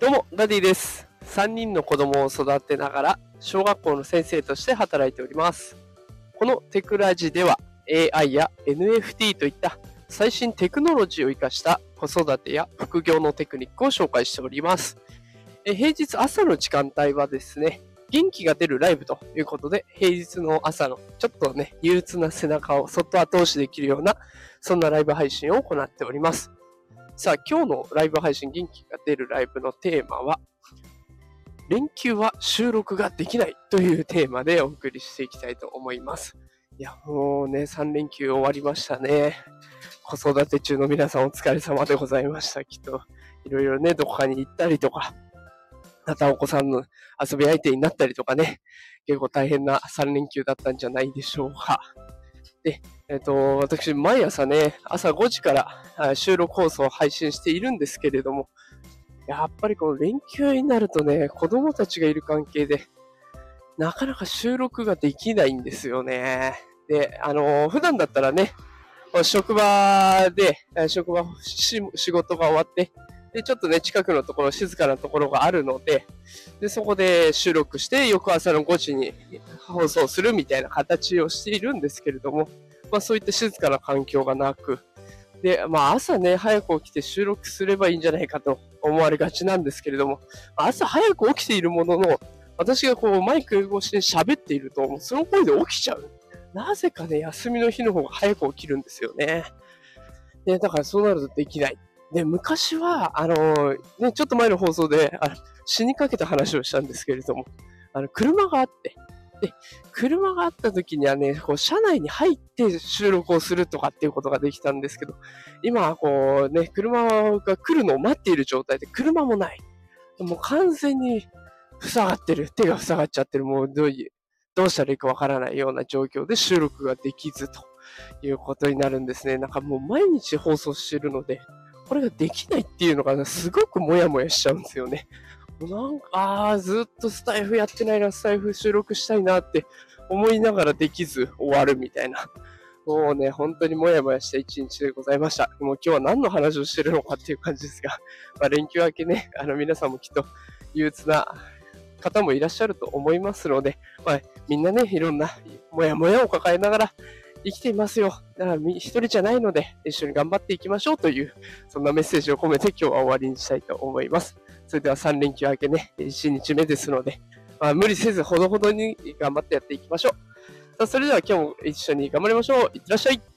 どうも、ダディです。3人の子供を育てながら、小学校の先生として働いております。このテクラジでは、AI や NFT といった最新テクノロジーを活かした子育てや副業のテクニックを紹介しております。え平日朝の時間帯はですね、元気が出るライブということで、平日の朝のちょっとね、憂鬱な背中をそっと後押しできるような、そんなライブ配信を行っております。さあ、今日のライブ配信、元気が出るライブのテーマは、連休は収録ができないというテーマでお送りしていきたいと思います。いや、もうね、3連休終わりましたね。子育て中の皆さんお疲れ様でございました。きっと、いろいろね、どこかに行ったりとか、またお子さんの遊び相手になったりとかね、結構大変な3連休だったんじゃないでしょうか。で、えっ、と、私、毎朝ね、朝5時から収録放送を配信しているんですけれども、やっぱりこの連休になるとね、子供たちがいる関係で、なかなか収録ができないんですよね。で、あの普段だったらね、職場で、職場仕事が終わって、で、ちょっとね、近くのところ、静かなところがあるので、で、そこで収録して、翌朝の5時に放送するみたいな形をしているんですけれども、まあそういった静かな環境がなく、で、まあ朝ね、早く起きて収録すればいいんじゃないかと思われがちなんですけれども、朝早く起きているものの、私がこうマイク越しに喋っていると、もうその声で起きちゃう。なぜかね、休みの日の方が早く起きるんですよね。で、だからそうなるとできない。で、昔は、あのね、ちょっと前の放送で、あ死にかけた話をしたんですけれども、あの、車があって、で、車があった時にはね、こう、車内に入って収録をするとかっていうことができたんですけど、今はこうね、車が来るのを待っている状態で、車もない。もう完全に塞がってる。手が塞がっちゃってる。もうどういう、どうしたらいいかわからないような状況で収録ができずということになるんですね。なんかもう毎日放送してるので、これができないっていうのが、すごくモヤモヤしちゃうんですよね。なんか、ああ、ずっとスタイフやってないな、スタイフ収録したいなって思いながらできず終わるみたいな。もうね、本当にモヤモヤした一日でございました。もう今日は何の話をしてるのかっていう感じですが、まあ、連休明けね、あの皆さんもきっと憂鬱な方もいらっしゃると思いますので、まあ、みんなね、いろんなモヤモヤを抱えながら生きていますよ。だから一人じゃないので、一緒に頑張っていきましょうという、そんなメッセージを込めて今日は終わりにしたいと思います。それでは3連休明けね、1日目ですので、まあ、無理せずほどほどに頑張ってやっていきましょう。さあ、それでは今日も一緒に頑張りましょう。いってらっしゃい。